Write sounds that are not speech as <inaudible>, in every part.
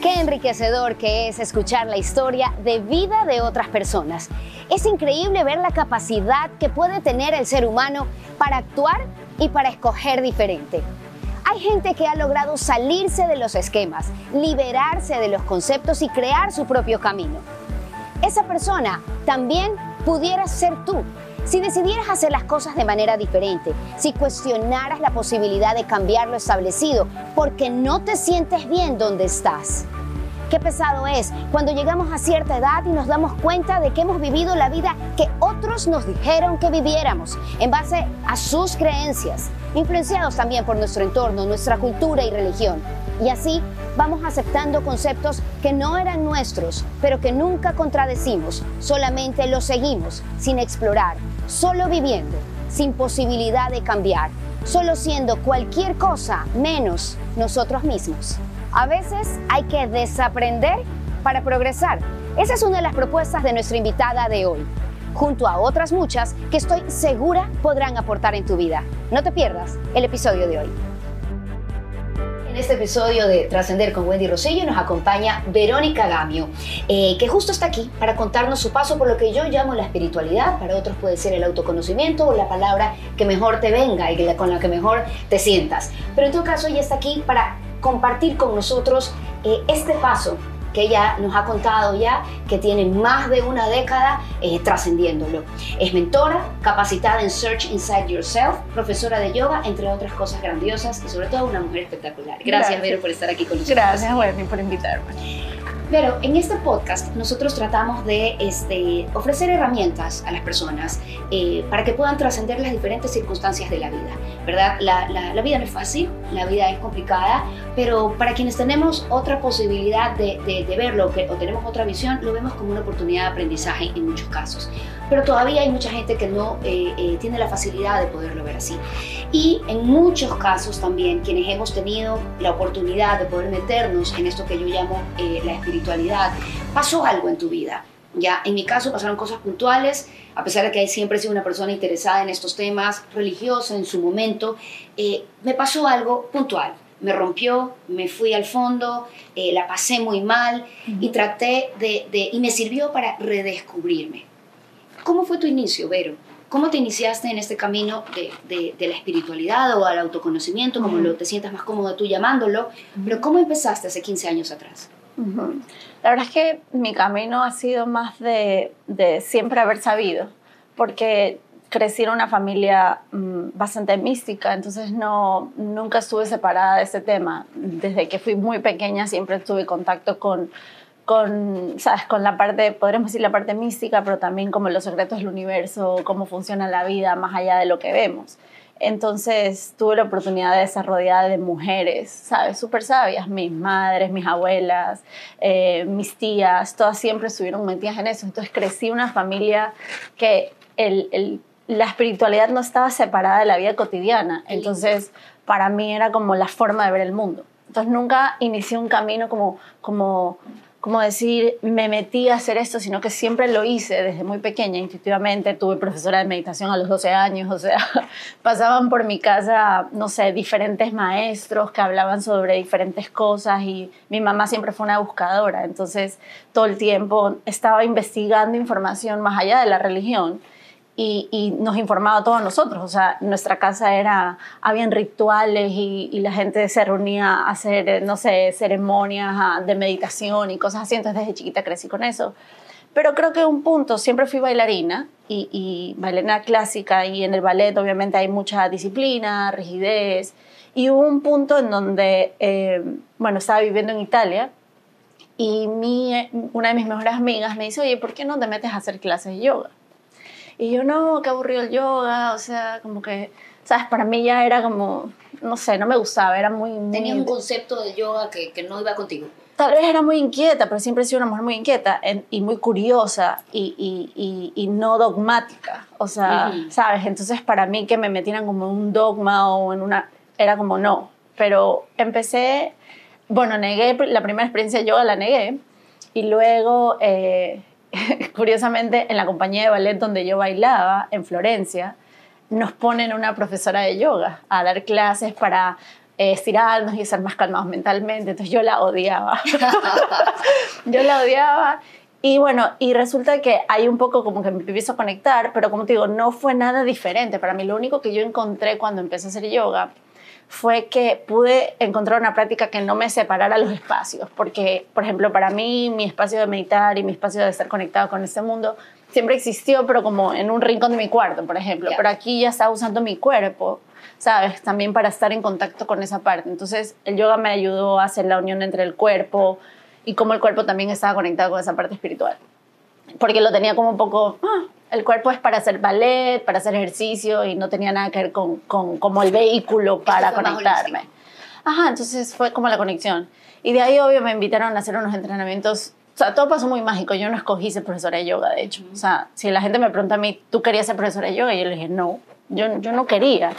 Qué enriquecedor que es escuchar la historia de vida de otras personas. Es increíble ver la capacidad que puede tener el ser humano para actuar y para escoger diferente. Hay gente que ha logrado salirse de los esquemas, liberarse de los conceptos y crear su propio camino. Esa persona también pudiera ser tú si decidieras hacer las cosas de manera diferente, si cuestionaras la posibilidad de cambiar lo establecido porque no te sientes bien donde estás. Qué pesado es cuando llegamos a cierta edad y nos damos cuenta de que hemos vivido la vida que otros nos dijeron que viviéramos en base a sus creencias, influenciados también por nuestro entorno, nuestra cultura y religión. Y así vamos aceptando conceptos que no eran nuestros, pero que nunca contradecimos, solamente los seguimos sin explorar, solo viviendo, sin posibilidad de cambiar, solo siendo cualquier cosa menos nosotros mismos. A veces hay que desaprender para progresar. Esa es una de las propuestas de nuestra invitada de hoy, junto a otras muchas que estoy segura podrán aportar en tu vida. No te pierdas el episodio de hoy. En este episodio de Trascender con Wendy Rosillo nos acompaña Verónica Gamio, eh, que justo está aquí para contarnos su paso por lo que yo llamo la espiritualidad, para otros puede ser el autoconocimiento o la palabra que mejor te venga y con la que mejor te sientas. Pero en tu caso ella está aquí para compartir con nosotros eh, este paso que ella nos ha contado ya, que tiene más de una década eh, trascendiéndolo. Es mentora, capacitada en Search Inside Yourself, profesora de yoga, entre otras cosas grandiosas y sobre todo una mujer espectacular. Gracias, Vero, por estar aquí con nosotros. Gracias, Wendy, por invitarme. Pero en este podcast nosotros tratamos de este, ofrecer herramientas a las personas eh, para que puedan trascender las diferentes circunstancias de la vida, ¿verdad? La, la, vida no es fácil, la vida es complicada, pero para quienes tenemos otra posibilidad de, de, verlo que, o tenemos otra visión, lo vemos como una oportunidad de aprendizaje en muchos casos. Pero todavía hay mucha gente que no eh, eh, tiene la facilidad de poderlo ver así. Y en muchos casos también quienes hemos tenido la oportunidad de poder meternos en esto que yo llamo la espiritualidad, pasó algo en tu vida. Ya, en mi caso pasaron cosas puntuales, a pesar de que siempre he sido una persona interesada en estos temas, religiosa en su momento, eh, me pasó algo puntual. Me rompió, me fui al fondo, eh, la pasé muy mal y traté de, y me sirvió para redescubrirme. ¿Cómo fue tu inicio, Vero? ¿Cómo te iniciaste en este camino de, de, la espiritualidad o al autoconocimiento, como lo te sientas más cómodo tú llamándolo? Pero ¿cómo empezaste hace 15 años atrás? La verdad es que mi camino ha sido más de, de siempre haber sabido, porque crecí en una familia mm, bastante mística, entonces no, nunca estuve separada de ese tema. Desde que fui muy pequeña siempre tuve contacto con, con, ¿sabes? con la parte, podríamos decir la parte mística, pero también como los secretos del universo, cómo funciona la vida más allá de lo que vemos. Entonces tuve la oportunidad de estar rodeada de mujeres, ¿sabes? Súper sabias, mis madres, mis abuelas, eh, mis tías, todas siempre estuvieron metidas en eso. Entonces crecí una familia que la espiritualidad no estaba separada de la vida cotidiana. Entonces para mí era como la forma de ver el mundo. Entonces nunca inicié un camino como, como como decir, me metí a hacer esto, sino que siempre lo hice desde muy pequeña, intuitivamente. Tuve profesora de meditación a los 12 años, o sea, <laughs> pasaban por mi casa, no sé, diferentes maestros que hablaban sobre diferentes cosas y mi mamá siempre fue una buscadora, entonces todo el tiempo estaba investigando información más allá de la religión y, nos informaba a todos nosotros. O sea, nuestra casa era, habían rituales y, la gente se reunía a hacer, no sé, ceremonias ah, de meditación y cosas así. Entonces desde chiquita crecí con eso. Pero creo que un punto, siempre fui bailarina y, y bailarina clásica y en el ballet obviamente hay mucha disciplina, rigidez. Y hubo un punto en donde, eh, bueno, estaba viviendo en Italia y mi, una de mis mejores amigas me dice, oye, ¿por qué no te metes a hacer clases de yoga? Y yo, no, qué aburrido el yoga, o sea, como que, ¿sabes? Para mí ya era como, no sé, no me gustaba, era muy... Tenía un concepto de yoga que, que, no iba contigo. Tal vez era muy inquieta, pero siempre he sido una mujer muy inquieta y muy curiosa y, y, y, no dogmática, o sea, ¿sabes? Entonces para mí que me metieran como en un dogma o en una... Era como no, pero empecé, bueno, negué, la primera experiencia de yoga la negué y luego... Eh, <laughs> curiosamente, en la compañía de ballet donde yo bailaba, en Florencia, nos ponen una profesora de yoga a dar clases para eh, estirarnos y ser más calmados mentalmente. Entonces yo la odiaba. <laughs> yo la odiaba. Y bueno, y resulta que hay un poco como que me empiezo a conectar, pero como te digo, no fue nada diferente. Para mí lo único que yo encontré cuando empecé a hacer yoga fue que pude encontrar una práctica que no me separara los espacios, porque, por ejemplo, para mí mi espacio de meditar y mi espacio de estar conectado con este mundo siempre existió, pero como en un rincón de mi cuarto, por ejemplo, pero aquí ya estaba usando mi cuerpo, ¿sabes? También para estar en contacto con esa parte. Entonces, el yoga me ayudó a hacer la unión entre el cuerpo y cómo el cuerpo también estaba conectado con esa parte espiritual. Porque lo tenía como un poco, ah, el cuerpo es para hacer ballet, para hacer ejercicio y no tenía nada que ver con, con como el vehículo para conectarme. Ajá, entonces fue como la conexión. Y de ahí, obvio, me invitaron a hacer unos entrenamientos. O sea, todo pasó muy mágico. Yo no escogí ser profesora de yoga, de hecho. O sea, si la gente me pregunta a mí, ¿tú querías ser profesora de yoga? Y yo le dije, no, yo, yo no quería.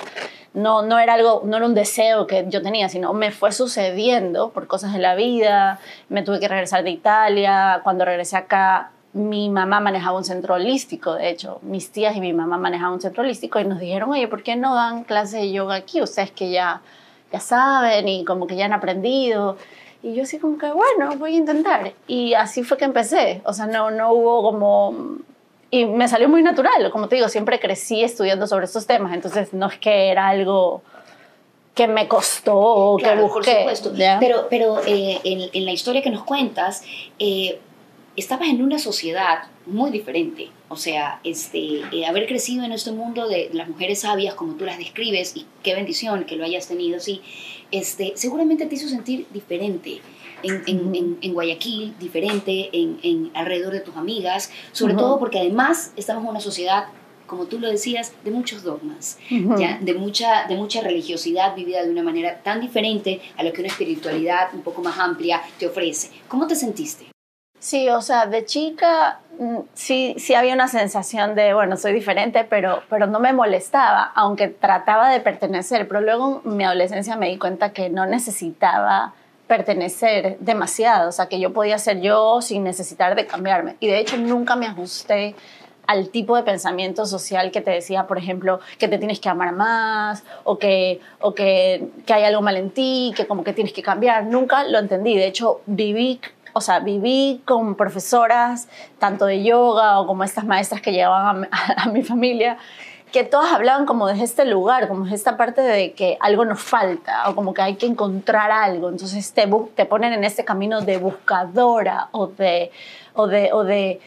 No, no era algo, no era un deseo que yo tenía, sino me fue sucediendo por cosas de la vida. Me tuve que regresar de Italia. Cuando regresé acá, mi mamá manejaba un centro holístico, de hecho, mis tías y mi mamá manejaban un centro holístico y nos dijeron, oye, ¿por qué no dan clases de yoga aquí? Ustedes que ya, ya saben y como que ya han aprendido. Y yo así como que, bueno, voy a intentar. Y así fue que empecé. O sea, no, no hubo como... Y me salió muy natural. Como te digo, siempre crecí estudiando sobre estos temas. Entonces, no es que era algo que me costó que busqué. Por supuesto. Pero, pero eh, en, en, la historia que nos cuentas, eh, estabas en una sociedad muy diferente. O sea, este, eh, haber crecido en este mundo de las mujeres sabias como tú las describes, y qué bendición que lo hayas tenido así, este, seguramente te hizo sentir diferente. En, en, en, Guayaquil, diferente en, en, alrededor de tus amigas, sobre todo porque además estamos en una sociedad, como tú lo decías, de muchos dogmas, ¿ya? De, mucha, de mucha religiosidad vivida de una manera tan diferente a lo que una espiritualidad un poco más amplia te ofrece. ¿Cómo te sentiste? Sí, o sea, de chica mm, sí, sí había una sensación de, bueno, soy diferente, pero, pero no me molestaba, aunque trataba de pertenecer. Pero luego en mi adolescencia me di cuenta que no necesitaba pertenecer demasiado, o sea, que yo podía ser yo sin necesitar de cambiarme. Y de hecho nunca me ajusté al tipo de pensamiento social que te decía, por ejemplo, que te tienes que amar más o que, o que, que hay algo mal en ti, que como que tienes que cambiar. Nunca lo entendí. De hecho, viví o sea, viví con profesoras, tanto de yoga o como estas maestras que llevaban <laughs> a, mi familia, que todas hablaban como de este lugar, como de esta parte de que algo nos falta o como que hay que encontrar algo. Entonces te, te ponen en este camino de buscadora o de, o de, o de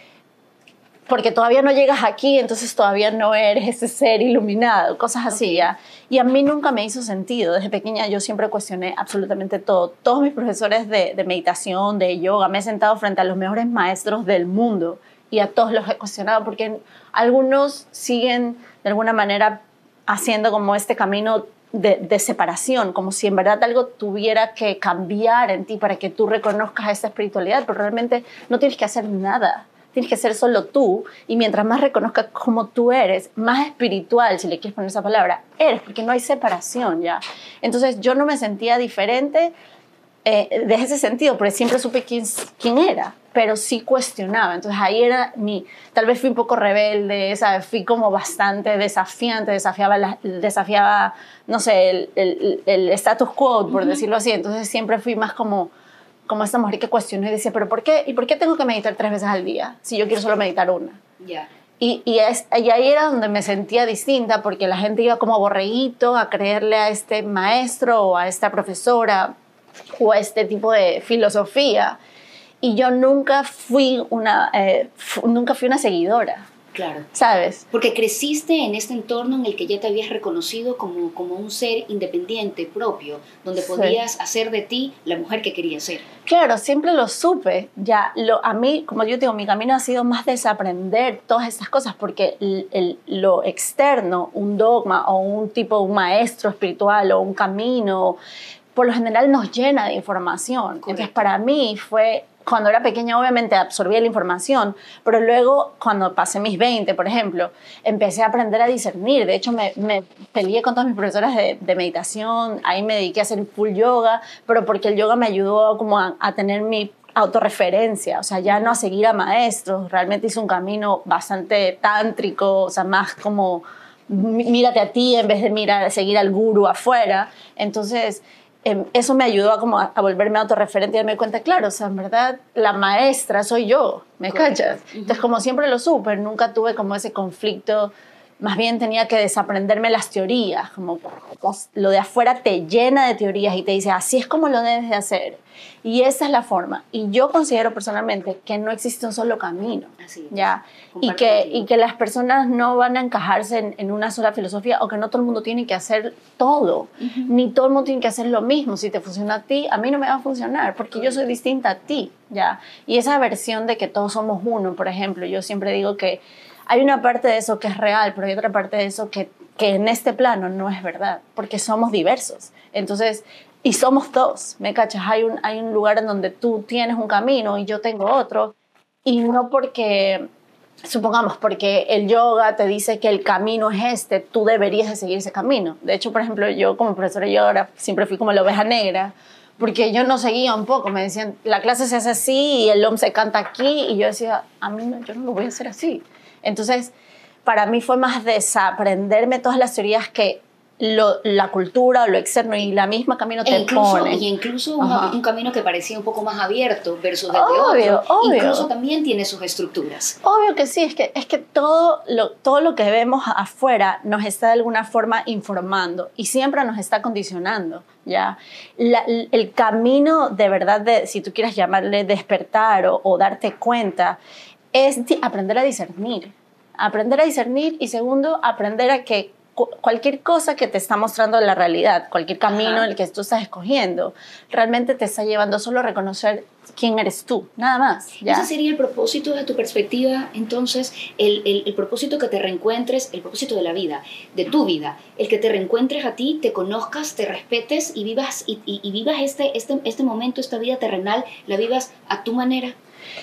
porque todavía no llegas aquí, entonces todavía no eres ese ser iluminado, cosas así, ¿ya? Y a mí nunca me hizo sentido. Desde pequeña yo siempre cuestioné absolutamente todo. Todos mis profesores de, de meditación, de yoga, me he sentado frente a los mejores maestros del mundo y a todos los he cuestionado porque algunos siguen de alguna manera haciendo como este camino de, de, separación, como si en verdad algo tuviera que cambiar en ti para que tú reconozcas esa espiritualidad, pero realmente no tienes que hacer nada tienes que ser solo tú y mientras más reconozcas cómo tú eres, más espiritual, si le quieres poner esa palabra, eres, porque no hay separación ya. Entonces yo no me sentía diferente eh, de ese sentido, porque siempre supe quién, quién era, pero sí cuestionaba. Entonces ahí era mi, tal vez fui un poco rebelde, ¿sabes? Fui como bastante desafiante, desafiaba, la, desafiaba no sé, el, el, el status quo, por decirlo así. Entonces siempre fui más como como esta mujer que cuestionó y decía, pero ¿por qué? ¿Y por qué tengo que meditar tres veces al día si yo quiero solo meditar una? Ya. Y, y, es, y ahí era donde me sentía distinta porque la gente iba como borreguito a creerle a este maestro o a esta profesora o a este tipo de filosofía. Y yo nunca fui una, eh, nunca fui una seguidora. Claro. ¿Sabes? Porque creciste en este entorno en el que ya te habías reconocido como, como un ser independiente, propio, donde podías hacer de ti la mujer que querías ser. Claro, siempre lo supe. Ya, lo, a mí, como yo digo, mi camino ha sido más desaprender todas estas cosas, porque el, lo externo, un dogma o un tipo, un maestro espiritual o un camino, por lo general nos llena de información. Entonces, para mí fue cuando era pequeña obviamente absorbía la información, pero luego cuando pasé mis 20, por ejemplo, empecé a aprender a discernir. De hecho, me, me peleé con todas mis profesoras de, de, meditación, ahí me dediqué a hacer full yoga, pero porque el yoga me ayudó como a, a tener mi autorreferencia, o sea, ya no a seguir a maestros, realmente hice un camino bastante tántrico, o sea, más como mírate a ti en vez de mirar, seguir al guru afuera. Entonces, em, eso me ayudó a, como a, volverme autorreferente y darme cuenta, claro, o sea, en verdad la maestra soy yo, ¿me cachas? Entonces, como siempre lo supe, nunca tuve como ese conflicto más bien tenía que desaprenderme las teorías, como lo de afuera te llena de teorías y te dice, así es como lo debes de hacer. Y esa es la forma. Y yo considero personalmente que no existe un solo camino. ¿ya? Y que, y que las personas no van a encajarse en, una sola filosofía o que no todo el mundo tiene que hacer todo. Ni todo el mundo tiene que hacer lo mismo. Si te funciona a ti, a mí no me va a funcionar porque yo soy distinta a ti. ¿ya? Y esa versión de que todos somos uno, por ejemplo, yo siempre digo que hay una parte de eso que es real, pero hay otra parte de eso que, que en este plano no es verdad, porque somos diversos. Entonces, y somos dos, ¿me cachas? Hay un, hay un lugar en donde tú tienes un camino y yo tengo otro, y no porque, supongamos, porque el yoga te dice que el camino es este, tú deberías de seguir ese camino. De hecho, por ejemplo, yo como profesora de yoga siempre fui como la oveja negra, porque yo no seguía un poco, me decían, la clase se hace así y el OM se canta aquí, y yo decía, a mí no, yo no lo voy a hacer así. Entonces, para mí fue más desaprenderme todas las teorías que la cultura o lo externo y la misma camino te incluso, pone. Y incluso un, camino que parecía un poco más abierto versus el de otro. Incluso también tiene sus estructuras. Obvio que sí, es que, es que todo, lo, todo lo que vemos afuera nos está de alguna forma informando y siempre nos está condicionando. ¿ya? el camino de verdad, de, si tú quieres llamarle despertar o, o darte cuenta, es aprender a discernir. Aprender a discernir y segundo, aprender a que cualquier cosa que te está mostrando la realidad, cualquier camino el que tú estás escogiendo, realmente te está llevando solo a reconocer quién eres tú, nada más. ¿ya? Ese sería el propósito de tu perspectiva, entonces, el, el, propósito que te reencuentres, el propósito de la vida, de tu vida, el que te reencuentres a ti, te conozcas, te respetes y vivas, y, y vivas este, este, este momento, esta vida terrenal, la vivas a tu manera.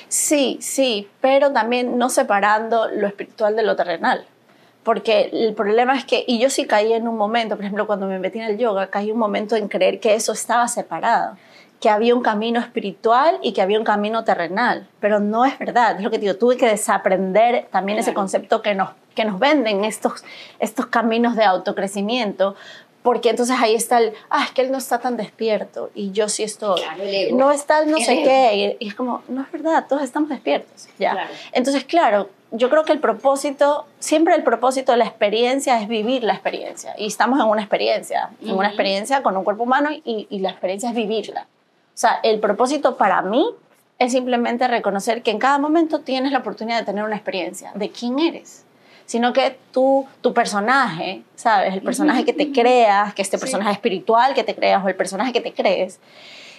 Sí, sí, pero también no separando lo espiritual de lo terrenal. Porque el problema es que, y yo sí caí en un momento, por ejemplo, cuando me metí en el yoga, caí un momento en creer que eso estaba separado, que había un camino espiritual y que había un camino terrenal, pero no es verdad, es lo que digo, tuve que desaprender también ese concepto que nos, que nos venden estos, estos caminos de autocrecimiento, porque entonces ahí está el, ah, es que él no está tan despierto y yo sí estoy. No está no sé qué. Y, es como, no es verdad, todos estamos despiertos. ¿ya? Entonces, claro, yo creo que el propósito, siempre el propósito de la experiencia es vivir la experiencia. Y estamos en una experiencia, en una experiencia con un cuerpo humano y, y la experiencia es vivirla. O sea, el propósito para mí es simplemente reconocer que en cada momento tienes la oportunidad de tener una experiencia de quién eres sino que tú, tu personaje, ¿sabes? El personaje que te creas, que este personaje espiritual que te creas o el personaje que te crees,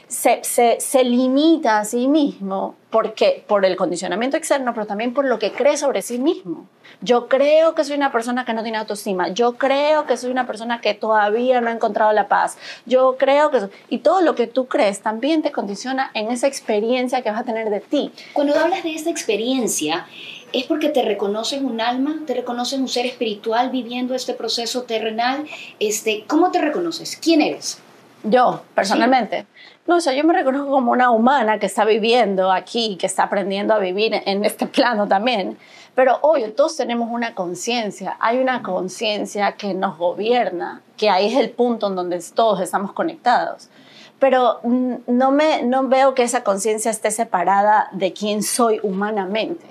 se, se, se, limita a sí mismo porque, por el condicionamiento externo, pero también por lo que cree sobre sí mismo. Yo creo que soy una persona que no tiene autoestima. Yo creo que soy una persona que todavía no ha encontrado la paz. Yo creo que... Y todo lo que tú crees también te condiciona en esa experiencia que vas a tener de ti. Cuando hablas de esa experiencia, es porque te reconoces un alma, te reconoces un ser espiritual viviendo este proceso terrenal. Este, ¿Cómo te reconoces? ¿Quién eres? Yo, personalmente. No, o sea, yo me reconozco como una humana que está viviendo aquí, que está aprendiendo a vivir en este plano también. Pero hoy todos tenemos una conciencia, hay una conciencia que nos gobierna, que ahí es el punto en donde todos estamos conectados pero no, me, no veo que esa conciencia esté separada de quién soy humanamente,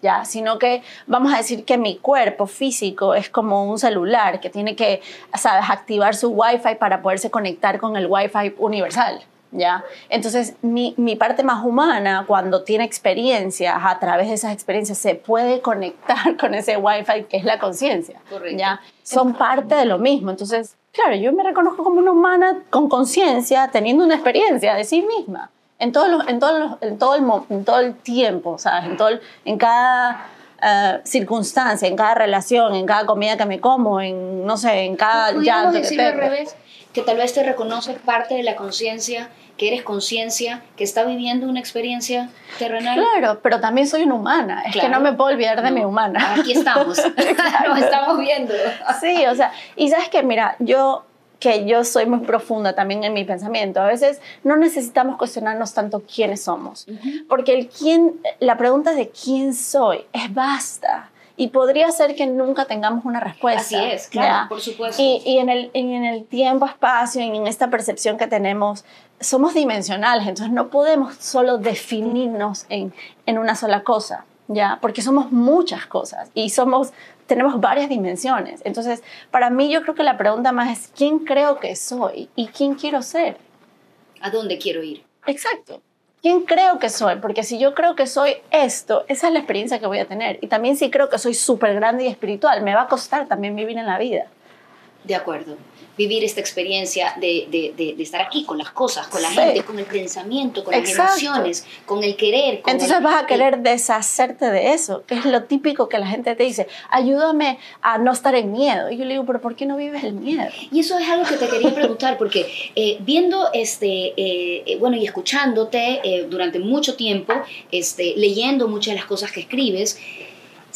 ¿ya? Sino que vamos a decir que mi cuerpo físico es como un celular que tiene que, ¿sabes?, activar su Wi-Fi para poderse conectar con el Wi-Fi universal. ¿Ya? Entonces, mi, mi, parte más humana, cuando tiene experiencias, a través de esas experiencias, se puede conectar <laughs> con ese Wi-Fi que es la conciencia. ¿ya? Son parte de lo mismo. Entonces, Claro, yo me reconozco como una humana con conciencia, teniendo una experiencia de sí misma, en, todos en, todos en, todo, el, en todo el tiempo, ¿sabes? En, todo en cada uh, circunstancia, en cada relación, en cada comida que me como, en, no sé, en cada llanto decir al revés, que tal vez te reconoces parte de la conciencia que eres conciencia, que está viviendo una experiencia terrenal. Claro, pero también soy una humana, es que no me puedo olvidar de mi humana. Aquí estamos, <laughs> nos estamos viendo. sí, o sea, y sabes que, mira, yo que yo soy muy profunda también en mi pensamiento. A veces no necesitamos cuestionarnos tanto quiénes somos, porque el quién, la pregunta de quién soy es basta Y podría ser que nunca tengamos una respuesta. Así es, claro, por supuesto. Y, y, en, el, en el tiempo, espacio, en esta percepción que tenemos, somos dimensionales, entonces no podemos solo definirnos en, en una sola cosa, ¿ya? Porque somos muchas cosas y somos, tenemos varias dimensiones. Entonces, para mí yo creo que la pregunta más es, ¿quién creo que soy y quién quiero ser? ¿A dónde quiero ir? Exacto. ¿Quién creo que soy? Porque si yo creo que soy esto, esa es la experiencia que voy a tener. Y también si creo que soy súper grande y espiritual, me va a costar también vivir en la vida. De acuerdo vivir esta experiencia de, de, de, estar aquí con las cosas, con la gente, con el pensamiento, con las emociones, con el querer. Entonces vas a querer deshacerte de eso, que es lo típico que la gente te dice, ayúdame a no estar en miedo. Y yo le digo, pero ¿por qué no vives el miedo? Y eso es algo que te quería preguntar, porque eh, viendo, este, eh, eh, bueno, y escuchándote durante mucho tiempo, este, leyendo muchas de las cosas que escribes,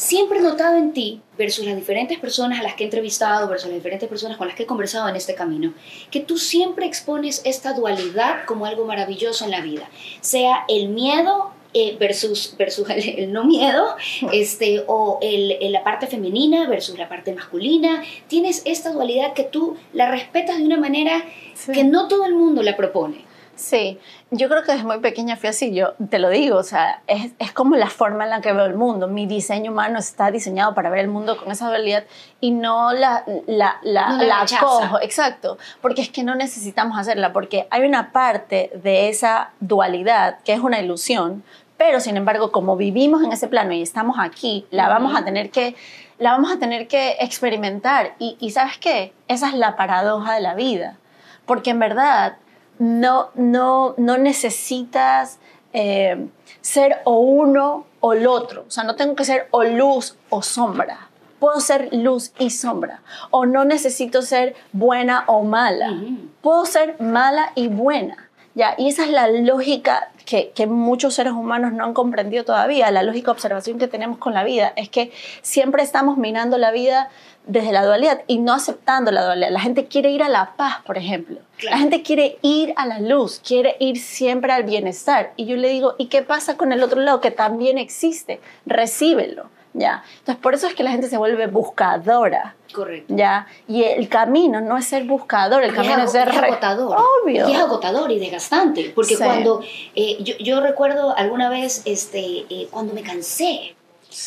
siempre he notado en ti, versus las diferentes personas a las que he entrevistado, versus las diferentes personas con las que he conversado en este camino, que tú siempre expones esta dualidad como algo maravilloso en la vida, sea el miedo eh, versus, versus el, no miedo, <laughs> este, o el, la parte femenina versus la parte masculina. Tienes esta dualidad que tú la respetas de una manera que no todo el mundo la propone. Sí, yo creo que desde muy pequeña fui así, yo te lo digo, o sea, es, es, como la forma en la que veo el mundo. Mi diseño humano está diseñado para ver el mundo con esa habilidad y no la, la, la, la cojo, exacto, porque es que no necesitamos hacerla, porque hay una parte de esa dualidad que es una ilusión, pero sin embargo, como vivimos en ese plano y estamos aquí, la vamos a tener que la vamos a tener que experimentar. Y, y sabes qué, esa es la paradoja de la vida, porque en verdad no, no, no necesitas eh, ser o uno o el otro. O sea, no tengo que ser o luz o sombra. Puedo ser luz y sombra. O no necesito ser buena o mala. Puedo ser mala y buena. ¿ya? Y esa es la lógica que, que, muchos seres humanos no han comprendido todavía. La lógica observación que tenemos con la vida es que siempre estamos mirando la vida desde la dualidad y no aceptando la dualidad. La gente quiere ir a la paz, por ejemplo. La gente quiere ir a la luz, quiere ir siempre al bienestar. Y yo le digo, ¿y qué pasa con el otro lado que también existe? Recíbelo. ¿ya? Entonces, por eso es que la gente se vuelve buscadora. Correcto. ¿ya? Y el camino no es ser buscador, el camino es, ser agotador. Obvio. Y es agotador y desgastante. Porque cuando eh, yo, yo, recuerdo alguna vez este, eh, cuando me cansé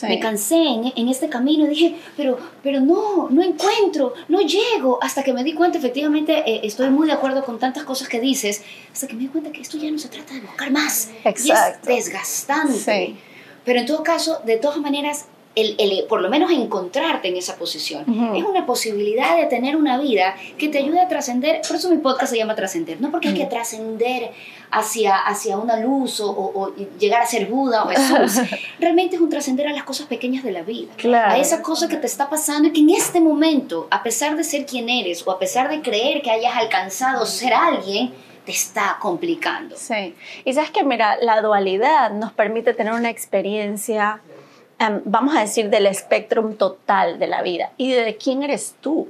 me cansé en, este camino y dije, pero, pero no, no encuentro, no llego. Hasta que me di cuenta, efectivamente, eh, estoy muy de acuerdo con tantas cosas que dices, hasta que me di cuenta que esto ya no se trata de buscar más. Exacto. Y es desgastante. Pero en todo caso, de todas maneras, el, por lo menos encontrarte en esa posición. Es una posibilidad de tener una vida que te ayude a trascender, por eso mi podcast se llama Trascender, no porque hay que trascender hacia, hacia una luz o, llegar a ser Buda o Jesús, <laughs> realmente es un trascender a las cosas pequeñas de la vida, a esa cosa que te está pasando y que en este momento, a pesar de ser quien eres o a pesar de creer que hayas alcanzado ser alguien, te está complicando. Sí, y sabes que mira, la dualidad nos permite tener una experiencia Em, vamos a decir, del espectro total de la vida y de quién eres tú.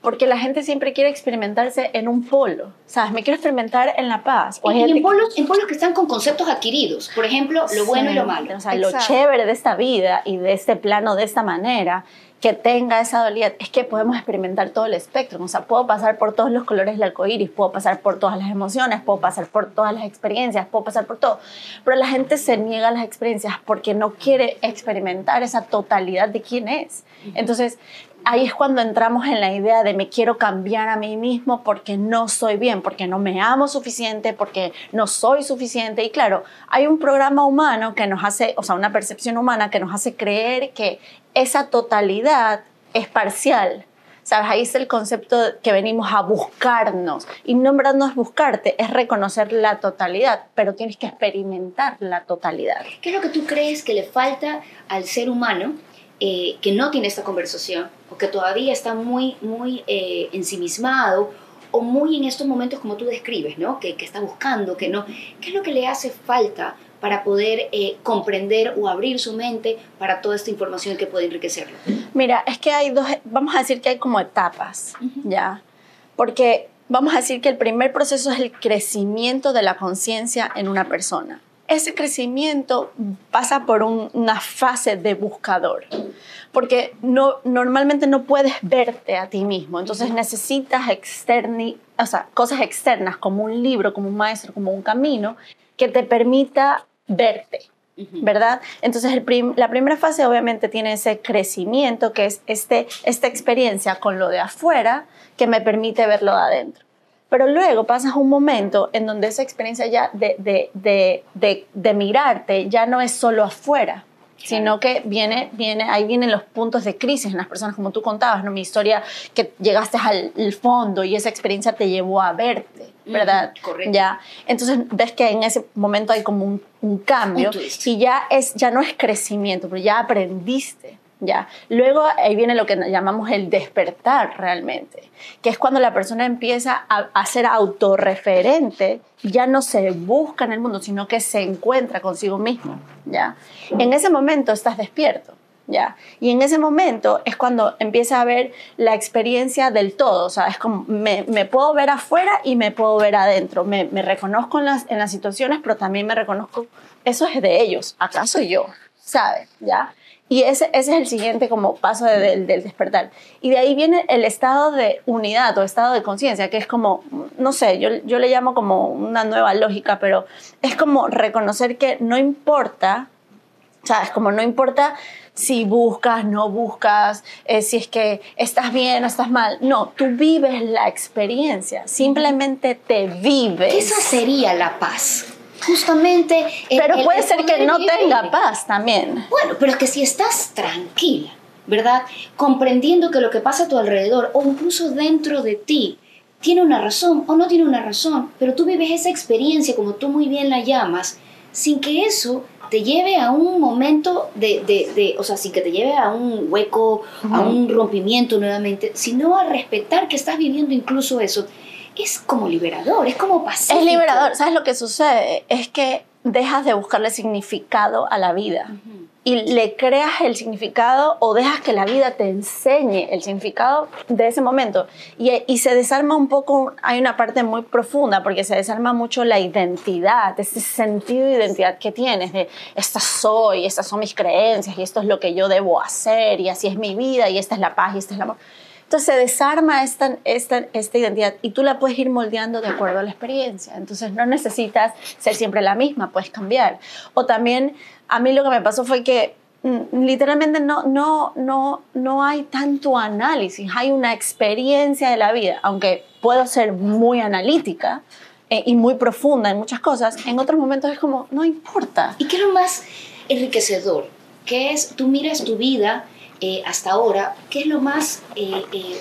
Porque la gente siempre quiere experimentarse en un polo, ¿sabes? Me quiero experimentar en la paz. O en, polos, en polos que están con conceptos adquiridos, por ejemplo, lo bueno y lo malo. O sea, lo chévere de esta vida y de este plano de esta manera que tenga esa dualidad es que podemos experimentar todo el espectro. O sea, puedo pasar por todos los colores del arco iris, puedo pasar por todas las emociones, puedo pasar por todas las experiencias, puedo pasar por todo. Pero la gente se niega a las experiencias porque no quiere experimentar esa totalidad de quién es. Entonces, ahí es cuando entramos en la idea de me quiero cambiar a mí mismo porque no soy bien, porque no me amo suficiente, porque no soy suficiente. Y claro, hay un programa humano que nos hace, o sea, una percepción humana que nos hace creer que esa totalidad es parcial. ¿Sabes? Ahí es el concepto que venimos a buscarnos. Y no en verdad no es buscarte, es reconocer la totalidad, pero tienes que experimentar la totalidad. ¿Qué es lo que tú crees que le falta al ser humano eh, que no tiene esta conversación o que todavía está muy, muy eh, ensimismado o muy en estos momentos como tú describes, ¿no? Que, que, está buscando, que no. ¿Qué es lo que le hace falta para poder eh, comprender o abrir su mente para toda esta información que puede enriquecerlo? Mira, es que hay dos, vamos a decir que hay como etapas, ¿ya? Porque vamos a decir que el primer proceso es el crecimiento de la conciencia en una persona. ese crecimiento pasa por una fase de buscador, porque no, normalmente no puedes verte a ti mismo, entonces necesitas externi, o sea, cosas externas como un libro, como un maestro, como un camino, que te permita verte. ¿Verdad? Entonces la primera fase obviamente tiene ese crecimiento que es este, esta experiencia con lo de afuera que me permite verlo de adentro. Pero luego pasas un momento en donde esa experiencia ya de, de, de, de mirarte ya no es solo afuera, sino que viene, viene, ahí vienen los puntos de crisis en las personas, como tú contabas, ¿no? Mi historia, que llegaste al fondo y esa experiencia te llevó a verte, ¿verdad? correcto. Ya, entonces ves que en ese momento hay como un, un cambio y ya, es, ya no es crecimiento, pero ya aprendiste, ¿ya? Luego ahí viene lo que llamamos el despertar realmente, que es cuando la persona empieza a, a, ser autorreferente, ya no se busca en el mundo, sino que se encuentra consigo mismo, ¿ya? En ese momento estás despierto, ¿ya? Y en ese momento es cuando empieza a ver la experiencia del todo, o sea, es como me, me puedo ver afuera y me puedo ver adentro, me, me reconozco en las, en las situaciones, pero también me reconozco, eso es de ellos, ¿acaso yo? ¿Sabes? ¿Ya? Y ese, ese, es el siguiente como paso de, de, del despertar. Y de ahí viene el estado de unidad o estado de conciencia, que es como, no sé, yo, yo le llamo como una nueva lógica, pero es como reconocer que no importa, ¿sabes? Como no importa si buscas, no buscas, eh, si es que estás bien o estás mal. No, tú vives la experiencia, simplemente te vives. Esa sería la paz justamente... El, pero puede el, ser que no tenga paz también. Bueno, pero es que si estás tranquila, ¿verdad? Comprendiendo que lo que pasa a tu alrededor o incluso dentro de ti tiene una razón o no tiene una razón, pero tú vives esa experiencia como tú muy bien la llamas, sin que eso te lleve a un momento de, de, de, o sea, sin que te lleve a un hueco, uh -huh. a un rompimiento nuevamente, sino a respetar que estás viviendo incluso eso es como liberador, es como pacífico. Es liberador. ¿Sabes lo que sucede? Es que dejas de buscarle significado a la vida uh -huh. y le creas el significado o dejas que la vida te enseñe el significado de ese momento. Y, y se desarma un poco, hay una parte muy profunda porque se desarma mucho la identidad, ese sentido de identidad que tienes, de esta soy, estas son mis creencias y esto es lo que yo debo hacer y así es mi vida y esta es la paz y este es amor. Entonces se desarma esta, esta, esta identidad y tú la puedes ir moldeando de acuerdo a la experiencia. Entonces no necesitas ser siempre la misma, puedes cambiar. O también a mí lo que me pasó fue que literalmente no, no, no, no hay tanto análisis, hay una experiencia de la vida, aunque puedo ser muy analítica eh, y muy profunda en muchas cosas, en otros momentos es como, no importa. ¿Y qué es lo más enriquecedor? Que es, tú miras tu vida eh, hasta ahora, ¿qué es lo más eh, eh,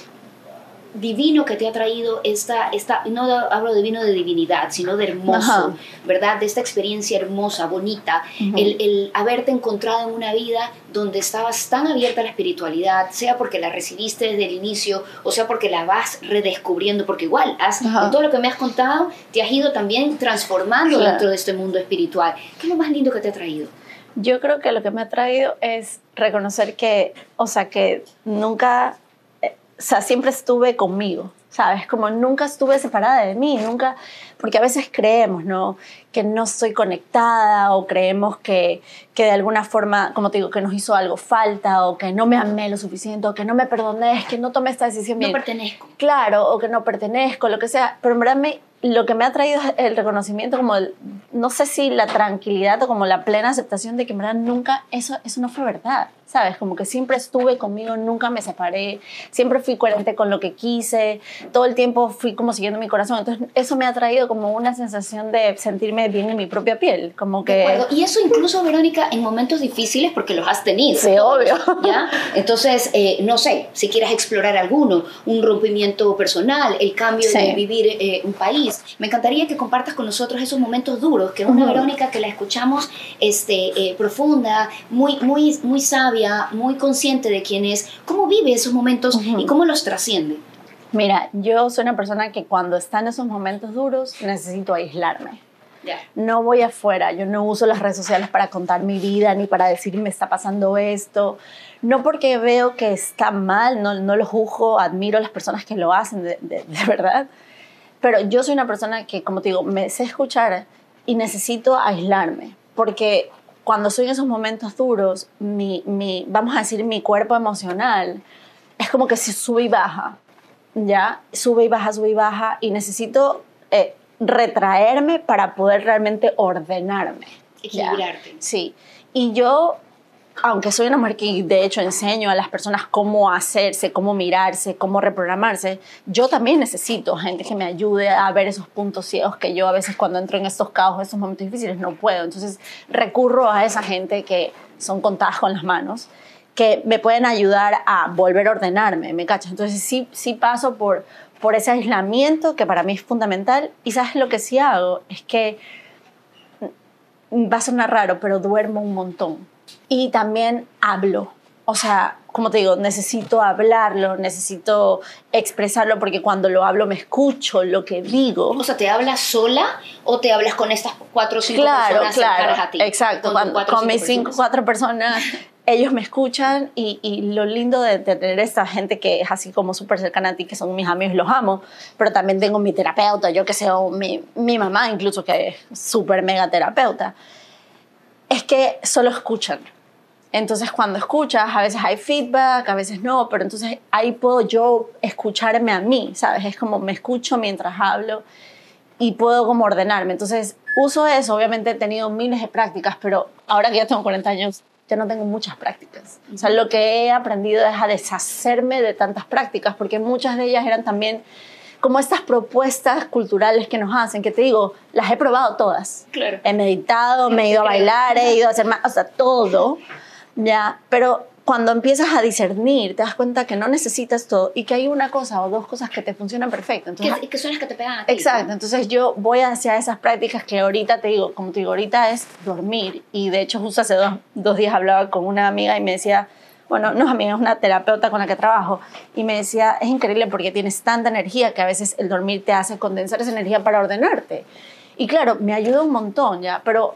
divino que te ha traído esta, esta, no hablo divino de divinidad, sino de hermoso, Ajá. ¿verdad? De esta experiencia hermosa, bonita, uh -huh. el, el, haberte encontrado en una vida donde estabas tan abierta a la espiritualidad, sea porque la recibiste desde el inicio, o sea porque la vas redescubriendo, porque igual, has, con todo lo que me has contado, te has ido también transformando claro. dentro de este mundo espiritual. ¿Qué es lo más lindo que te ha traído? Yo creo que lo que me ha traído es reconocer que, o sea, que nunca, sea, siempre estuve conmigo, ¿sabes? Como nunca estuve separada de mí, nunca, porque a veces creemos, ¿no? Que no estoy conectada o creemos que, que de alguna forma, como te digo, que nos hizo algo falta o que no me amé lo suficiente o que no me perdoné, que no tomé esta decisión bien. No pertenezco. Claro, o que no pertenezco, lo que sea, pero en verdad me, lo que me ha traído es el reconocimiento, como el, no sé si la tranquilidad o como la plena aceptación de que en verdad nunca, eso, eso no fue verdad, ¿sabes? Como que siempre estuve conmigo, nunca me separé, siempre fui coherente con lo que quise, todo el tiempo fui como siguiendo mi corazón, entonces eso me ha traído como una sensación de sentirme bien en mi propia piel, como que... De acuerdo. Y eso incluso, Verónica, en momentos difíciles, porque los has tenido. Sí, obvio. ¿Ya? Entonces, eh, no sé, si quieres explorar alguno, un rompimiento personal, el cambio sí. de vivir eh, un país, me encantaría que compartas con nosotros esos momentos duros, que es una uh -huh. Verónica que la escuchamos este, eh, profunda, muy, muy, muy sabia, muy consciente de quién es, cómo vive esos momentos uh -huh. y cómo los trasciende. Mira, yo soy una persona que cuando está en esos momentos duros necesito aislarme. Yeah. No voy afuera, yo no uso las redes sociales para contar mi vida ni para decir me está pasando esto. No porque veo que está mal, no, no lo juzgo, admiro a las personas que lo hacen de, de, de verdad, pero yo soy una persona que, como te digo, me sé escuchar y necesito aislarme, porque cuando estoy en esos momentos duros, mi, mi, vamos a decir, mi cuerpo emocional es como que se sube y baja, ¿ya? Sube y baja, sube y baja, y necesito eh, retraerme para poder realmente ordenarme. Equilibrarte. Sí. Y yo aunque soy una mujer que de hecho enseño a las personas cómo hacerse, cómo mirarse, cómo reprogramarse, yo también necesito gente que me ayude a ver esos puntos ciegos que yo a veces cuando entro en estos caos, esos momentos difíciles, no puedo. Entonces recurro a esa gente que son contadas con las manos, que me pueden ayudar a volver a ordenarme, ¿me cachas? Entonces sí, sí paso por, por ese aislamiento que para mí es fundamental y sabes lo que sí hago es que va a sonar raro, pero duermo un montón y también hablo. O sea, como te digo, necesito hablarlo, necesito expresarlo porque cuando lo hablo me escucho lo que digo. O sea, ¿te hablas sola o te hablas con estas cuatro o cinco claro, personas claro, a ti? Exacto, con, con mis cinco, cuatro personas, <laughs> ellos me escuchan y, y lo lindo de, de, tener esta gente que es así como súper cercana a ti, que son mis amigos, los amo, pero también tengo mi terapeuta, yo que sé, o mi, mi mamá incluso, que es súper mega terapeuta, es que solo escuchan entonces cuando escuchas, a veces hay feedback, a veces no, pero entonces ahí puedo yo escucharme a mí, ¿sabes? Es como me escucho mientras hablo y puedo como ordenarme. Entonces uso eso, obviamente he tenido miles de prácticas, pero ahora que ya tengo 40 años, ya no tengo muchas prácticas. O sea, lo que he aprendido es a deshacerme de tantas prácticas, porque muchas de ellas eran también como estas propuestas culturales que nos hacen, que te digo, las he probado todas. Claro. He meditado, me he ido a bailar, he ido a hacer más, o sea, todo. Ya, pero cuando empiezas a discernir, te das cuenta que no necesitas todo y que hay una cosa o dos cosas que te funcionan perfecto. Entonces, que, que son las que te pegan a ti. Exacto, entonces yo voy hacia esas prácticas que ahorita te digo, como te digo, ahorita es dormir. Y de hecho, justo hace dos, dos días hablaba con una amiga y me decía, bueno, no es amiga, es una terapeuta con la que trabajo, y me decía, es increíble porque tienes tanta energía que a veces el dormir te hace condensar esa energía para ordenarte. Y claro, me ayuda un montón ya, pero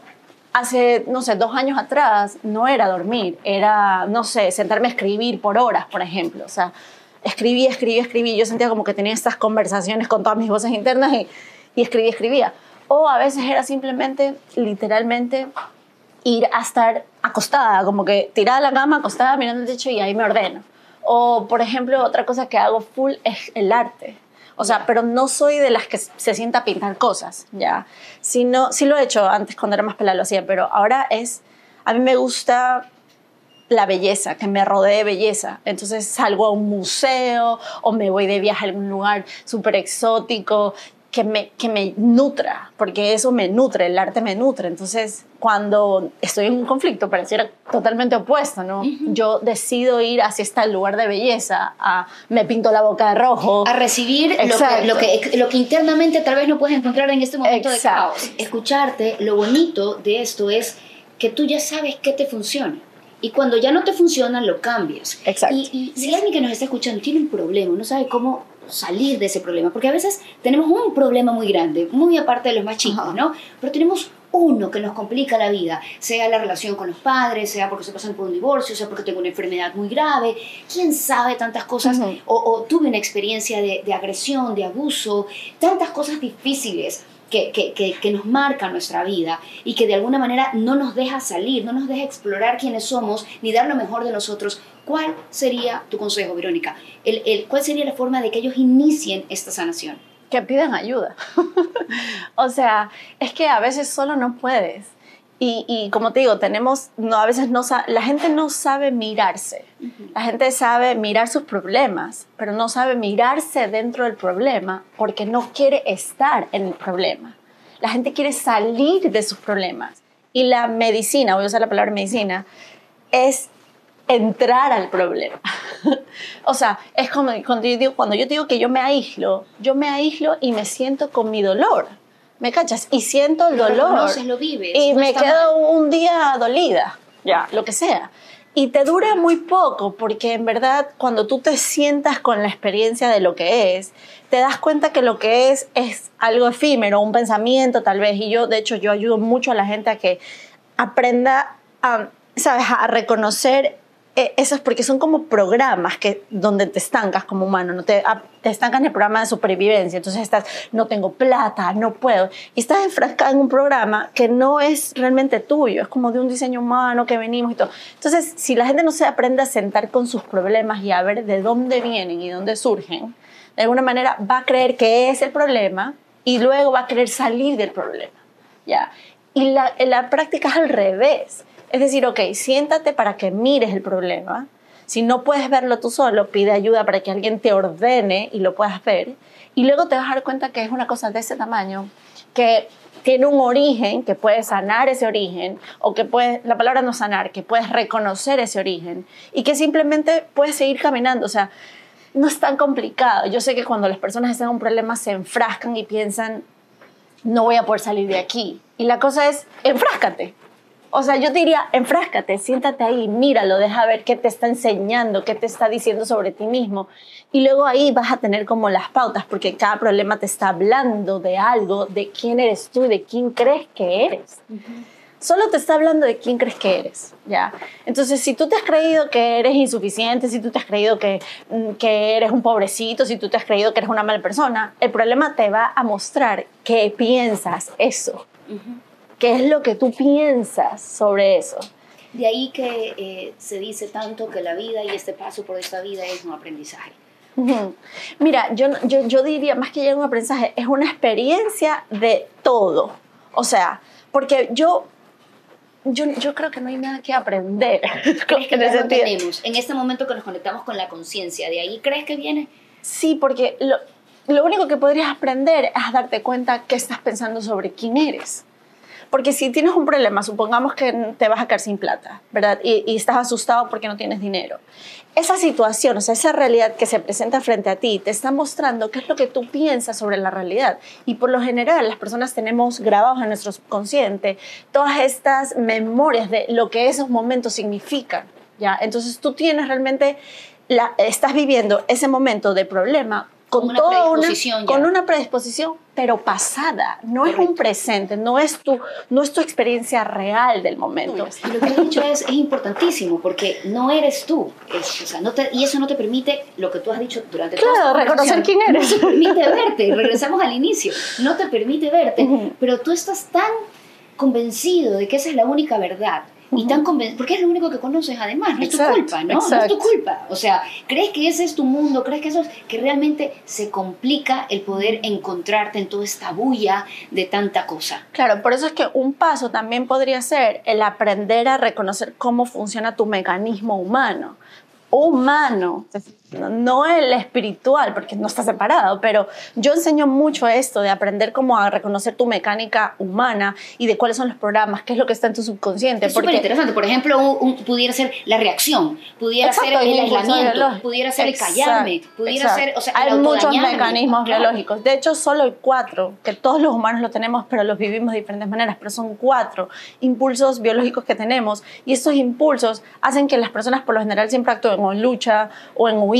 hace, no sé, dos años atrás no era dormir, era, no sé, sentarme a escribir por horas, por ejemplo. O sea, escribí, escribí, escribí. Yo sentía como que tenía estas conversaciones con todas mis voces internas y, y escribí, escribía. O a veces era simplemente, literalmente, ir a estar acostada, como que tirada a la cama, acostada, mirando el techo y ahí me ordeno. O, por ejemplo, otra cosa que hago full es el arte. O sea, pero no soy de las que se sienta pintar cosas, ¿ya? Sino, sí lo he hecho antes cuando era más pelada, lo hacía, pero ahora es, a mí me gusta la belleza, que me rodee belleza. Entonces salgo a un museo o me voy de viaje a algún lugar súper exótico que me, que me nutra, porque eso me nutre, el arte me nutre. Entonces, cuando estoy en un conflicto, pareciera totalmente opuesto, ¿no? Yo decido ir hacia este lugar de belleza, a, me pinto la boca de rojo. A recibir lo que, lo que, lo, que, internamente tal vez no puedes encontrar en este momento de caos. Escucharte, lo bonito de esto es que tú ya sabes qué te funciona. Y cuando ya no te funciona, lo cambias. Exacto. Y, y si alguien que nos está escuchando tiene un problema, no sabe cómo salir de ese problema, porque a veces tenemos un problema muy grande, muy aparte de los más chicos, ¿no? Pero tenemos uno que nos complica la vida, sea la relación con los padres, sea porque se pasan por un divorcio, sea porque tengo una enfermedad muy grave, quién sabe tantas cosas, o, tuve una experiencia de, de agresión, de abuso, tantas cosas difíciles que, que, que, nos marca nuestra vida y que de alguna manera no nos deja salir, no nos deja explorar quiénes somos ni dar lo mejor de nosotros. ¿Cuál sería tu consejo, Verónica? El, ¿Cuál sería la forma de que ellos inicien esta sanación? Que pidan ayuda. <laughs> o sea, es que a veces solo no puedes. Y, y, como te digo, tenemos, no, a veces no, la gente no sabe mirarse. La gente sabe mirar sus problemas, pero no sabe mirarse dentro del problema porque no quiere estar en el problema. La gente quiere salir de sus problemas. Y la medicina, voy a usar la palabra medicina, es entrar al problema. <laughs> o sea, es como cuando yo, digo, cuando yo digo que yo me aíslo, yo me aíslo y me siento con mi dolor ¿Me cachas? Y siento el dolor. lo vives. Y me quedo un día dolida, ya, lo que sea. Y te dura muy poco, porque en verdad cuando tú te sientas con la experiencia de lo que es, te das cuenta que lo que es es algo efímero, un pensamiento tal vez. Y yo, de hecho, yo ayudo mucho a la gente a que aprenda a, ¿sabes?, a reconocer eso es porque son como programas que, donde te estancas como humano, no te, ah, te estancas en el programa de supervivencia, entonces estás, no tengo plata, no puedo, y estás enfrascada en un programa que no es realmente tuyo, es como de un diseño humano que venimos y todo. Entonces, si la gente no se aprende a sentar con sus problemas y a ver de dónde vienen y dónde surgen, de alguna manera va a creer que es el problema y luego va a querer salir del problema, ¿ya? Y la, la práctica es al revés es decir, ok, siéntate para que mires el problema. Si no puedes verlo tú solo, pide ayuda para que alguien te ordene y lo puedas ver. Y luego te vas a dar cuenta que es una cosa de ese tamaño, que tiene un origen, que puedes sanar ese origen, o que puedes, la palabra no sanar, que puedes reconocer ese origen y que simplemente puedes seguir caminando. O sea, no es tan complicado. Yo sé que cuando las personas están en un problema se enfrascan y piensan, no voy a poder salir de aquí. Y la cosa es, enfráscate. O sea, yo diría, enfráscate, siéntate ahí, míralo, deja ver qué te está enseñando, qué te está diciendo sobre ti mismo. Y luego ahí vas a tener como las pautas, porque cada problema te está hablando de algo, de quién eres tú, de quién crees que eres. Solo te está hablando de quién crees que eres, ¿ya? Entonces, si tú te has creído que eres insuficiente, si tú te has creído que, mm, que eres un pobrecito, si tú te has creído que eres una mala persona, el problema te va a mostrar que piensas eso. ¿Qué es lo que tú piensas sobre eso? De ahí que eh, se dice tanto que la vida y este paso por esta vida es un aprendizaje. Mira, yo, yo, yo, diría, más que ya un aprendizaje, es una experiencia de todo. O sea, porque yo, yo, yo creo que no hay nada que aprender. <laughs> ¿Crees que en, tenemos? en este momento que nos conectamos con la conciencia, ¿de ahí crees que viene? Sí, porque lo, lo único que podrías aprender es darte cuenta qué estás pensando sobre quién eres. Porque si tienes un problema, supongamos que te vas a quedar sin plata, ¿verdad? Y, estás asustado porque no tienes dinero. Esa situación, o sea, esa realidad que se presenta frente a ti, te está mostrando qué es lo que tú piensas sobre la realidad. Y por lo general, las personas tenemos grabados en nuestro subconsciente todas estas memorias de lo que esos momentos significan, ¿ya? Entonces tú tienes realmente, la, estás viviendo ese momento de problema con, una toda una, con una predisposición, pero pasada, no es un presente, no es, tu, no es tu experiencia real del momento. y lo que has dicho es, es importantísimo, porque no eres tú, o sea, no te, y eso no te permite lo que tú has dicho durante claro, toda esta reconocer quién eres. No te permite verte, regresamos al inicio, no te permite verte, pero tú estás tan convencido de que esa es la única verdad, y tan porque es lo único que conoces además, no es tu culpa, ¿no? No es tu culpa. O sea, crees que ese es tu mundo, crees que eso es que realmente se complica el poder encontrarte en toda esta bulla de tanta cosa. Claro, por eso es que un paso también podría ser el aprender a reconocer cómo funciona tu mecanismo humano humano, no el espiritual, porque no está separado, pero yo enseño mucho esto de aprender cómo a reconocer tu mecánica humana y de cuáles son los programas, qué es lo que está en tu subconsciente. Es súper interesante. Por ejemplo, pudiera ser la reacción, pudiera ser el aislamiento, pudiera ser el callarme, pudiera ser, o sea, Hay muchos mecanismos biológicos. De hecho, solo hay cuatro, que todos los humanos lo tenemos, pero los vivimos de diferentes maneras, pero son cuatro impulsos biológicos que tenemos y esos impulsos hacen que las personas por lo general siempre actúen o en lucha, o en huida,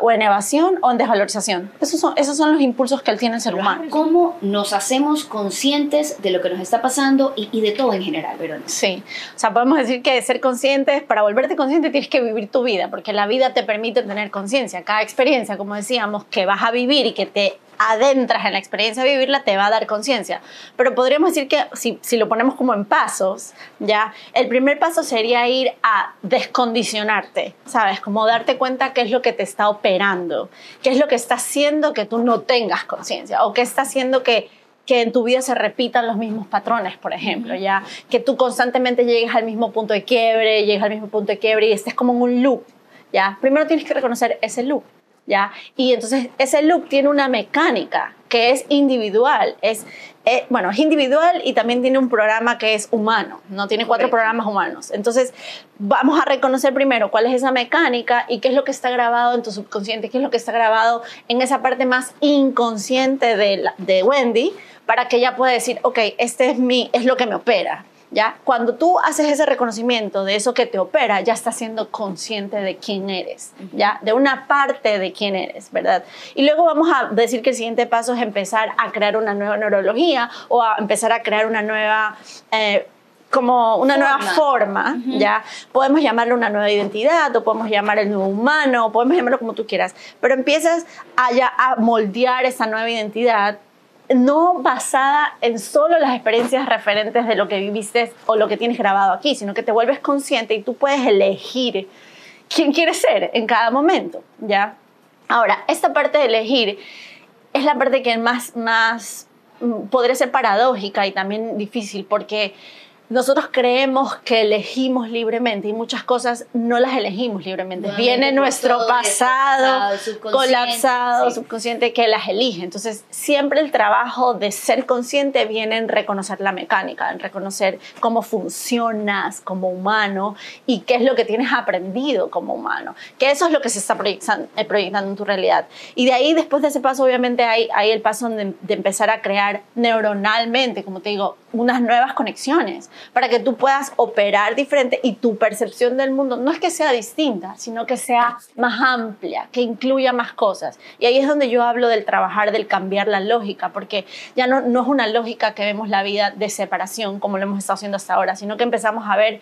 o en evasión, o en desvalorización. Esos son, esos son los impulsos que él tiene el ser humano. ¿Cómo nos hacemos conscientes de lo que nos está pasando y, y de todo en general, Verónica? Sí, o sea, podemos decir que ser conscientes, para volverte consciente tienes que vivir tu vida, porque la vida te permite tener conciencia. Cada experiencia, como decíamos, que vas a vivir y que te adentras en la experiencia de vivirla, te va a dar conciencia. Pero podríamos decir que si, si, lo ponemos como en pasos, ya, el primer paso sería ir a descondicionarte, ¿sabes? Como darte cuenta qué es lo que te está operando, qué es lo que está haciendo que tú no tengas conciencia o qué está haciendo que que en tu vida se repitan los mismos patrones, por ejemplo, ya que tú constantemente llegues al mismo punto de quiebre, llegues al mismo punto de quiebre y estés como en un loop, ya. Primero tienes que reconocer ese loop. ¿Ya? Y entonces ese look tiene una mecánica que es individual, es, eh, bueno, es individual y también tiene un programa que es humano, no tiene cuatro programas humanos. Entonces, vamos a reconocer primero cuál es esa mecánica y qué es lo que está grabado en tu subconsciente, qué es lo que está grabado en esa parte más inconsciente de, de Wendy, para que ella pueda decir, ok, este es mi, es lo que me opera. ¿Ya? Cuando tú haces ese reconocimiento de eso que te opera, ya estás siendo consciente de quién eres, ¿ya? De una parte de quién eres, ¿verdad? Y luego vamos a decir que el siguiente paso es empezar a crear una nueva neurología o a empezar a crear una nueva... Eh, como una nueva forma, ¿ya? Podemos llamarlo una nueva identidad, o podemos llamar el nuevo humano, o podemos llamarlo como tú quieras, pero empiezas a, a moldear esa nueva identidad no basada en solo las experiencias referentes de lo que viviste o lo que tienes grabado aquí, sino que te vuelves consciente y tú puedes elegir quién quieres ser en cada momento, ¿ya? Ahora, esta parte de elegir es la parte que más, más mm, podría ser paradójica y también difícil porque nosotros creemos que elegimos libremente y muchas cosas no las elegimos libremente. Viene nuestro pasado, colapsado, subconsciente que las elige. Entonces, siempre el trabajo de ser consciente viene en reconocer la mecánica, en reconocer cómo funcionas como humano y qué es lo que tienes aprendido como humano. Que eso es lo que se está proyectando, eh, proyectando en tu realidad. Y de ahí, después de ese paso, obviamente hay, hay el paso de, de empezar a crear neuronalmente, como te digo, unas nuevas conexiones para que tú puedas operar diferente y tu percepción del mundo no es que sea distinta, sino que sea más amplia, que incluya más cosas. Y ahí es donde yo hablo del trabajar, del cambiar la lógica, porque ya no, no es una lógica que vemos la vida de separación como lo hemos estado haciendo hasta ahora, sino que empezamos a ver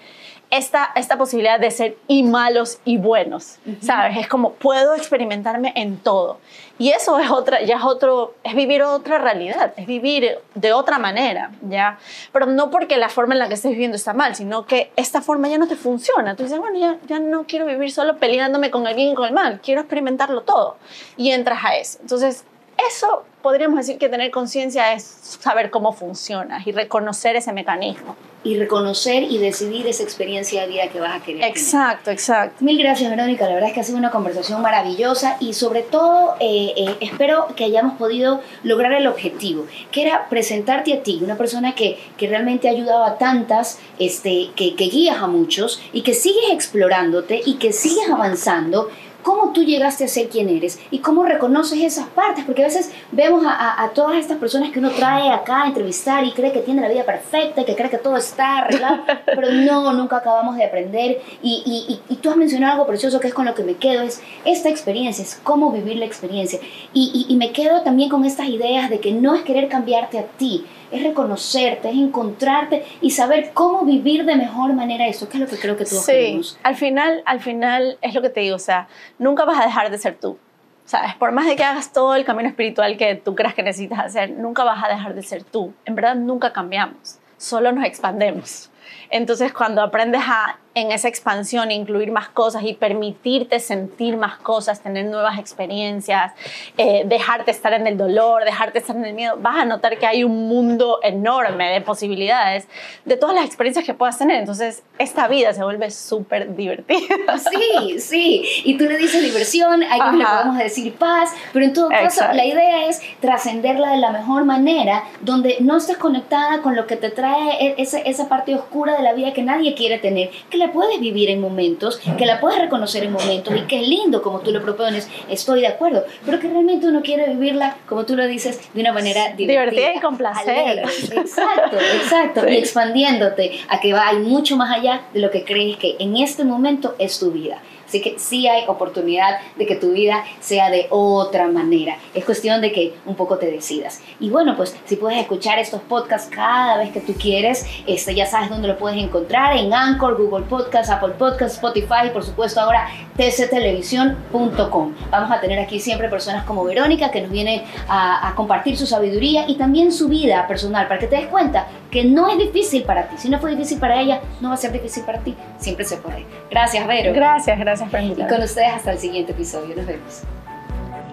esta, esta posibilidad de ser y malos y buenos, ¿sabes? Es como puedo experimentarme en todo. Y eso es otra, ya es otro, es vivir otra realidad, es vivir de otra manera, ¿ya? Pero no porque la forma en la que estés viviendo está mal, sino que esta forma ya no te funciona. Tú dices, bueno, ya, ya no quiero vivir solo peleándome con y con el mal, quiero experimentarlo todo. Y entras a eso. Entonces, eso podríamos decir que tener conciencia es saber cómo funciona y reconocer ese mecanismo. Y reconocer y decidir esa experiencia de vida que vas a querer. Exacto, exacto. Mil gracias, Verónica. La verdad es que ha sido una conversación maravillosa y sobre todo eh, eh, espero que hayamos podido lograr el objetivo, que era presentarte a ti, una persona que, que realmente ha ayudado a tantas, este, que, que guías a muchos y que sigues explorándote y que sigues avanzando cómo tú llegaste a ser quien eres y cómo reconoces esas partes, porque a veces vemos a, todas estas personas que uno trae acá a entrevistar y cree que tiene la vida perfecta y que cree que todo está arreglado, <laughs> pero no, nunca acabamos de aprender. Y, y, tú has mencionado algo precioso que es con lo que me quedo, es esta experiencia, es cómo vivir la experiencia. Y, y me quedo también con estas ideas de que no es querer cambiarte a ti, es reconocerte, es encontrarte y saber cómo vivir de mejor manera eso, que es lo que creo que todos sí, Al final, al final es lo que te digo, o sea, nunca vas a dejar de ser tú. ¿Sabes? Por más de que hagas todo el camino espiritual que tú creas que necesitas hacer, nunca vas a dejar de ser tú. En verdad, nunca cambiamos, solo nos expandemos. Entonces, cuando aprendes a en esa expansión, incluir más cosas y permitirte sentir más cosas, tener nuevas experiencias, eh, dejarte estar en el dolor, dejarte estar en el miedo, vas a notar que hay un mundo enorme de posibilidades de todas las experiencias que puedas tener. Entonces, esta vida se vuelve súper divertida. <laughs> Sí, sí. Y tú le dices diversión, a ellos le podemos decir paz, pero en todo caso, la idea es trascenderla de la mejor manera, donde no estés conectada con lo que te trae e-, esa, esa parte oscura de la vida que nadie quiere tener, que puedes vivir en momentos, que la puedes reconocer en momentos y que es lindo como tú lo propones, estoy de acuerdo, pero que realmente uno quiere vivirla, como tú lo dices, de una manera divertida. y con placer. <laughs> Exacto, exacto. Y expandiéndote a que va, mucho más allá de lo que crees que en este momento es tu vida. Así que sí hay oportunidad de que tu vida sea de otra manera. Es cuestión de que un poco te decidas. Y bueno, pues si puedes escuchar estos podcasts cada vez que tú quieres, este, ya sabes dónde lo puedes encontrar, en Anchor, Google Podcasts, Apple Podcasts, Spotify y por supuesto ahora tctelevisión.com. Vamos a tener aquí siempre personas como Verónica que nos viene a, a compartir su sabiduría y también su vida personal para que te des cuenta que no es difícil para ti. Si no fue difícil para ella, no va a ser difícil para ti. Siempre se puede. Gracias, Vero. Gracias, gracias. Y con ustedes hasta el siguiente episodio. Nos vemos.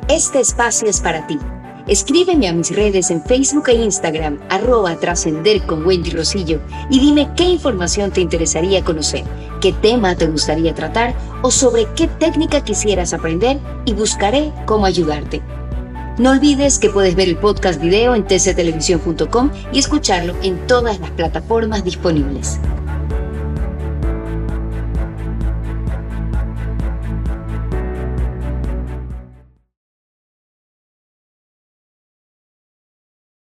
Este espacio es para ti. Escríbeme a mis redes en Facebook e Instagram, arroba trascender con Wendy Rosillo, y dime qué información te interesaría conocer, qué tema te gustaría tratar o sobre qué técnica quisieras aprender y buscaré cómo ayudarte. No olvides que puedes ver el podcast video en tctelevisión.com y escucharlo en todas las plataformas disponibles.